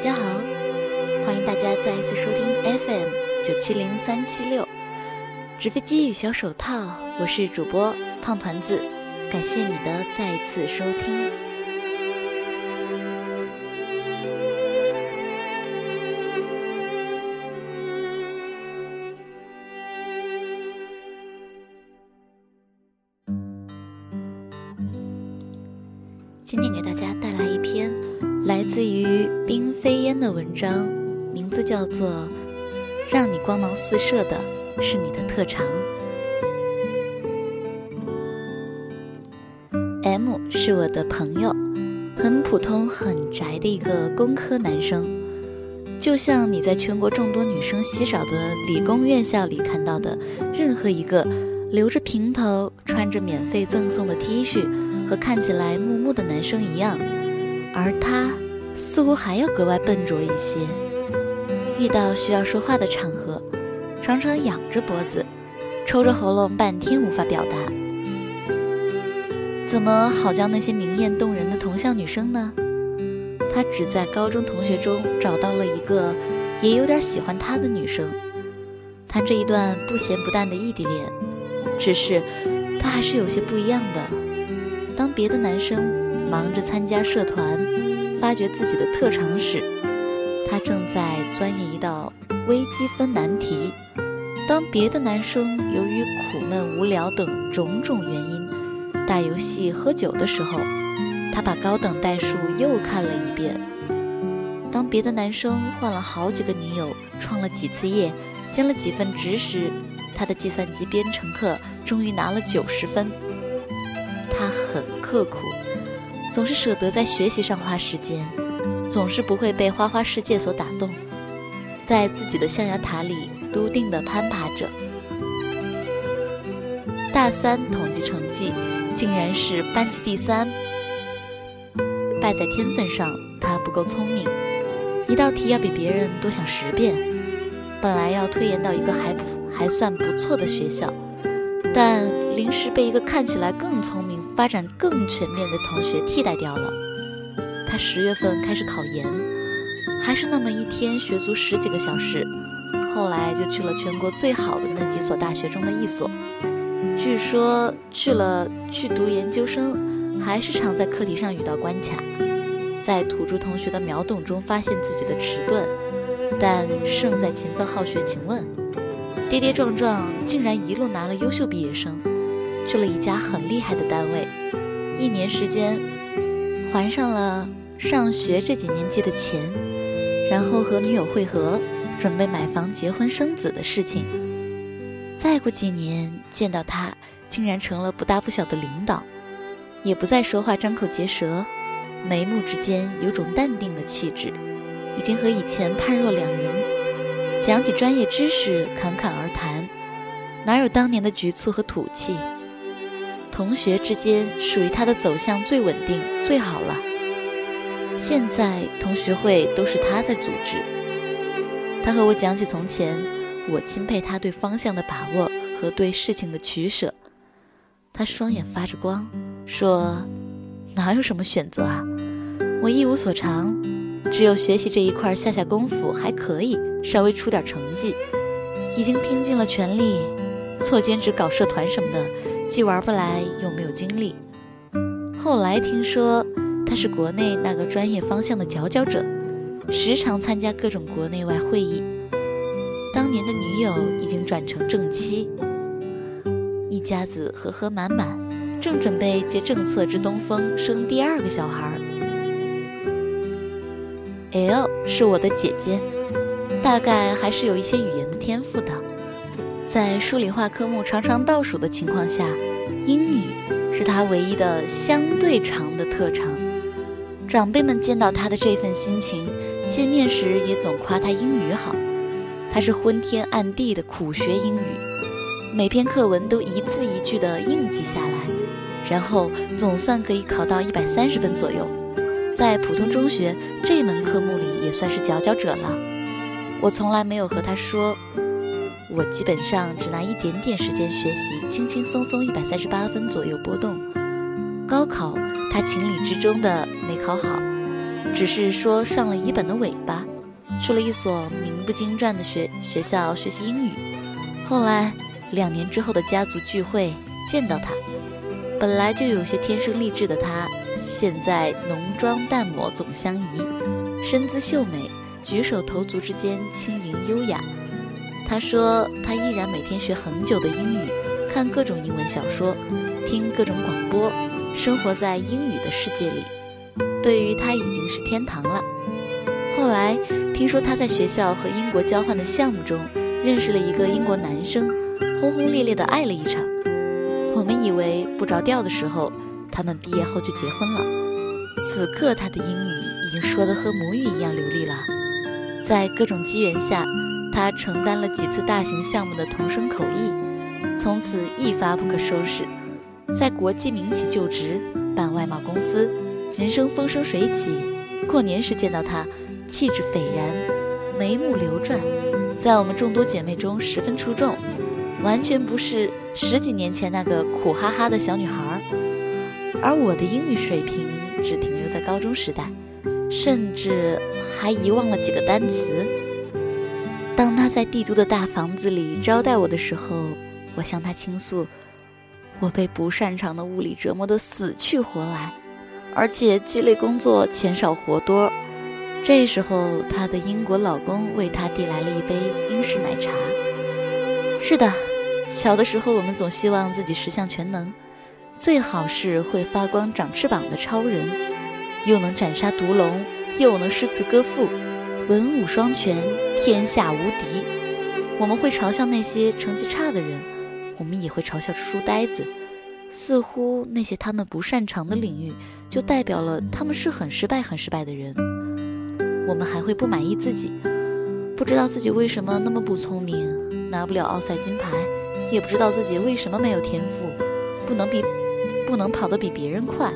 家好，欢迎大家再一次收听 FM 九七零三七六纸飞机与小手套，我是主播胖团子，感谢你的再一次收听。今天给大家自于冰飞烟的文章，名字叫做《让你光芒四射的是你的特长》。M 是我的朋友，很普通、很宅的一个工科男生，就像你在全国众多女生稀少的理工院校里看到的任何一个留着平头、穿着免费赠送的 T 恤。和看起来木木的男生一样，而他似乎还要格外笨拙一些。遇到需要说话的场合，常常仰着脖子，抽着喉咙，半天无法表达。怎么好叫那些明艳动人的同校女生呢？他只在高中同学中找到了一个也有点喜欢他的女生，谈这一段不咸不淡的异地恋。只是他还是有些不一样的。当别的男生忙着参加社团、发掘自己的特长时，他正在钻研一道微积分难题；当别的男生由于苦闷无聊等种种原因打游戏、喝酒的时候，他把高等代数又看了一遍；当别的男生换了好几个女友、创了几次业、兼了几份职时，他的计算机编程课终于拿了九十分。他很刻苦，总是舍得在学习上花时间，总是不会被花花世界所打动，在自己的象牙塔里笃定地攀爬着。大三统计成绩竟然是班级第三，败在天分上，他不够聪明，一道题要比别人多想十遍。本来要推延到一个还不还算不错的学校，但临时被一个看起来更聪明。发展更全面的同学替代掉了。他十月份开始考研，还是那么一天学足十几个小时。后来就去了全国最好的那几所大学中的一所。据说去了去读研究生，还是常在课题上遇到关卡，在土著同学的秒懂中发现自己的迟钝，但胜在勤奋好学。请问，跌跌撞撞竟然一路拿了优秀毕业生。去了一家很厉害的单位，一年时间还上了上学这几年借的钱，然后和女友会合，准备买房、结婚、生子的事情。再过几年见到他，竟然成了不大不小的领导，也不再说话张口结舌，眉目之间有种淡定的气质，已经和以前判若两人。讲起专业知识，侃侃而谈，哪有当年的局促和土气？同学之间属于他的走向最稳定、最好了。现在同学会都是他在组织。他和我讲起从前，我钦佩他对方向的把握和对事情的取舍。他双眼发着光，说：“哪有什么选择啊？我一无所长，只有学习这一块下下功夫还可以，稍微出点成绩，已经拼尽了全力，做兼职、搞社团什么的。”既玩不来，又没有精力。后来听说他是国内那个专业方向的佼佼者，时常参加各种国内外会议。当年的女友已经转成正妻，一家子和和满满，正准备借政策之东风生第二个小孩。L 是我的姐姐，大概还是有一些语言的天赋的。在数理化科目常常倒数的情况下，英语是他唯一的相对长的特长。长辈们见到他的这份心情，见面时也总夸他英语好。他是昏天暗地的苦学英语，每篇课文都一字一句的硬记下来，然后总算可以考到一百三十分左右。在普通中学这门科目里也算是佼佼者了。我从来没有和他说。我基本上只拿一点点时间学习，轻轻松松一百三十八分左右波动。高考他情理之中的没考好，只是说上了一本的尾巴，去了一所名不经传的学学校学习英语。后来两年之后的家族聚会见到他，本来就有些天生丽质的他，现在浓妆淡抹总相宜，身姿秀美，举手投足之间轻盈优雅。他说他依然每天学很久的英语，看各种英文小说，听各种广播，生活在英语的世界里。对于他已经是天堂了。后来听说他在学校和英国交换的项目中认识了一个英国男生，轰轰烈烈的爱了一场。我们以为不着调的时候，他们毕业后就结婚了。此刻他的英语已经说得和母语一样流利了。在各种机缘下，他承担了几次大型项目的同声口译，从此一发不可收拾，在国际民企就职，办外贸公司。人生风生水起，过年时见到她，气质斐然，眉目流转，在我们众多姐妹中十分出众，完全不是十几年前那个苦哈哈的小女孩。而我的英语水平只停留在高中时代，甚至还遗忘了几个单词。当她在帝都的大房子里招待我的时候，我向她倾诉，我被不擅长的物理折磨得死去活来。而且鸡肋工作钱少活多，这时候她的英国老公为她递来了一杯英式奶茶。是的，小的时候我们总希望自己十项全能，最好是会发光长翅膀的超人，又能斩杀毒龙，又能诗词歌赋，文武双全，天下无敌。我们会嘲笑那些成绩差的人，我们也会嘲笑书呆子。似乎那些他们不擅长的领域，就代表了他们是很失败、很失败的人。我们还会不满意自己，不知道自己为什么那么不聪明，拿不了奥赛金牌，也不知道自己为什么没有天赋，不能比，不能跑得比别人快。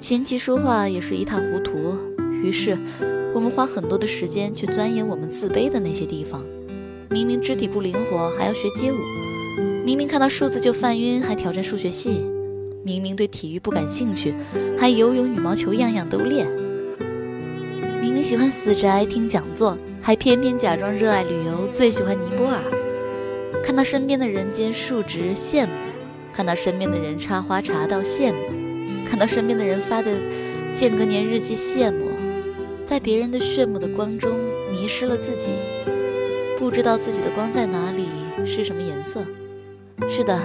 琴棋书画也是一塌糊涂。于是，我们花很多的时间去钻研我们自卑的那些地方。明明肢体不灵活，还要学街舞。明明看到数字就犯晕，还挑战数学系；明明对体育不感兴趣，还游泳、羽毛球样样都练；明明喜欢死宅听讲座，还偏偏假装热爱旅游，最喜欢尼泊尔。看到身边的人间数值羡慕，看到身边的人插花茶道羡慕，看到身边的人发的间隔年日记羡慕，在别人的炫目的光中迷失了自己，不知道自己的光在哪里，是什么颜色。是的，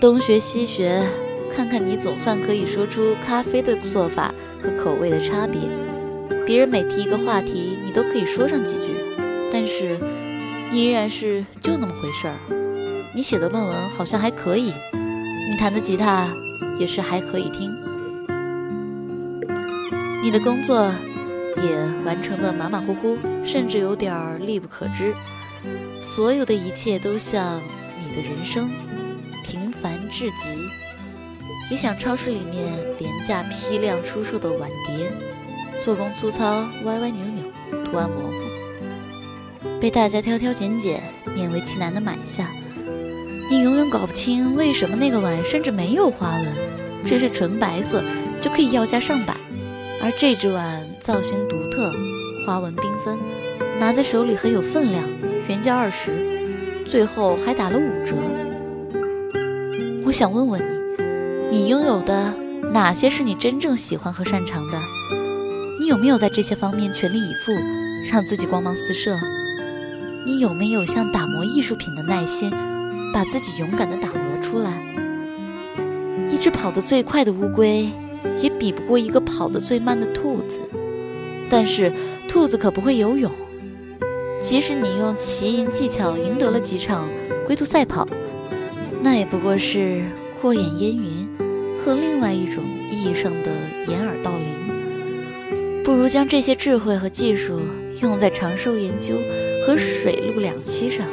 东学西学，看看你总算可以说出咖啡的做法和口味的差别。别人每提一个话题，你都可以说上几句，但是你依然是就那么回事儿。你写的论文好像还可以，你弹的吉他也是还可以听，你的工作也完成的马马虎虎，甚至有点力不可支。所有的一切都像你。的人生平凡至极，也想超市里面廉价批量出售的碗碟，做工粗糙、歪歪扭扭、图案模糊，被大家挑挑拣拣、勉为其难的买下。你永远搞不清为什么那个碗甚至没有花纹，只是纯白色就可以要价上百，而这只碗造型独特、花纹缤纷，拿在手里很有分量，原价二十。最后还打了五折。我想问问你，你拥有的哪些是你真正喜欢和擅长的？你有没有在这些方面全力以赴，让自己光芒四射？你有没有像打磨艺术品的耐心，把自己勇敢地打磨出来？一只跑得最快的乌龟，也比不过一个跑得最慢的兔子。但是兔子可不会游泳。即使你用奇淫技巧赢得了几场龟兔赛跑，那也不过是过眼烟云和另外一种意义上的掩耳盗铃。不如将这些智慧和技术用在长寿研究和水陆两栖上，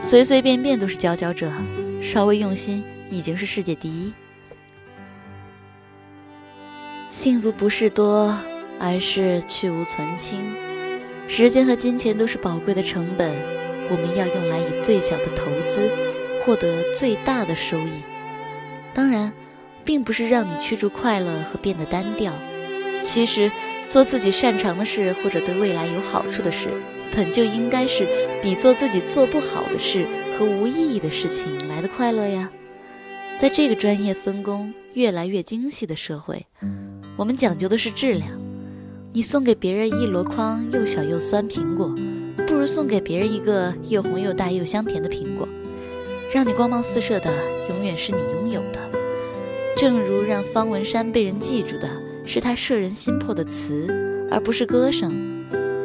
随随便便都是佼佼者，稍微用心已经是世界第一。幸福不是多，而是去无存清。时间和金钱都是宝贵的成本，我们要用来以最小的投资获得最大的收益。当然，并不是让你驱逐快乐和变得单调。其实，做自己擅长的事或者对未来有好处的事，本就应该是比做自己做不好的事和无意义的事情来的快乐呀。在这个专业分工越来越精细的社会，我们讲究的是质量。你送给别人一箩筐又小又酸苹果，不如送给别人一个又红又大又香甜的苹果。让你光芒四射的，永远是你拥有的。正如让方文山被人记住的是他摄人心魄的词，而不是歌声；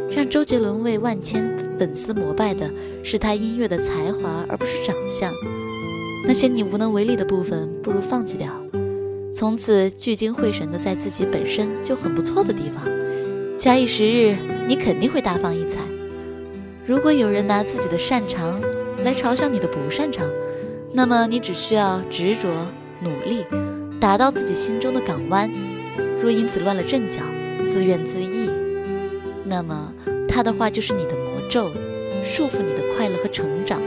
让周杰伦为万千粉丝膜拜的是他音乐的才华，而不是长相。那些你无能为力的部分，不如放弃掉，从此聚精会神的在自己本身就很不错的地方。假以时日，你肯定会大放异彩。如果有人拿自己的擅长来嘲笑你的不擅长，那么你只需要执着努力，达到自己心中的港湾。若因此乱了阵脚，自怨自艾，那么他的话就是你的魔咒，束缚你的快乐和成长。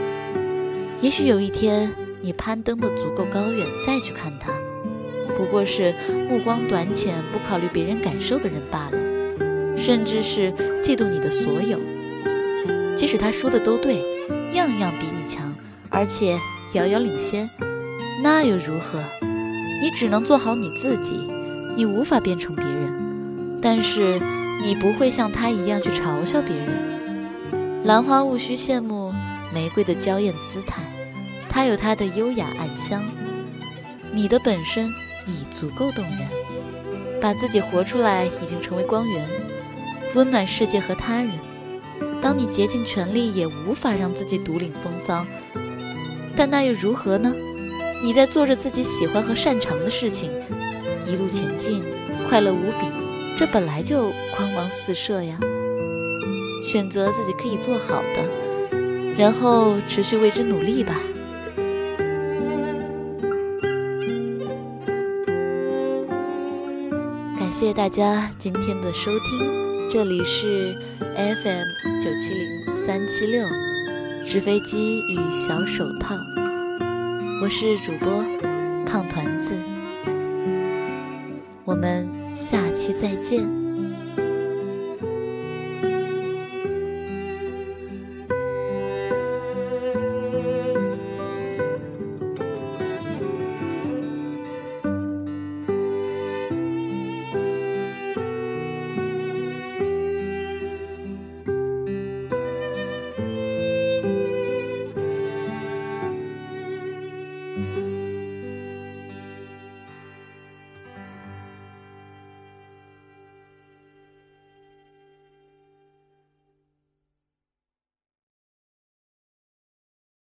也许有一天你攀登的足够高远，再去看他，不过是目光短浅、不考虑别人感受的人罢了。甚至是嫉妒你的所有，即使他说的都对，样样比你强，而且遥遥领先，那又如何？你只能做好你自己，你无法变成别人，但是你不会像他一样去嘲笑别人。兰花勿需羡慕玫瑰的娇艳姿态，它有它的优雅暗香。你的本身已足够动人，把自己活出来，已经成为光源。温暖世界和他人。当你竭尽全力，也无法让自己独领风骚，但那又如何呢？你在做着自己喜欢和擅长的事情，一路前进，快乐无比，这本来就光芒四射呀。选择自己可以做好的，然后持续为之努力吧。感谢大家今天的收听。这里是 FM 九七零三七六，纸飞机与小手套，我是主播胖团子，我们下期再见。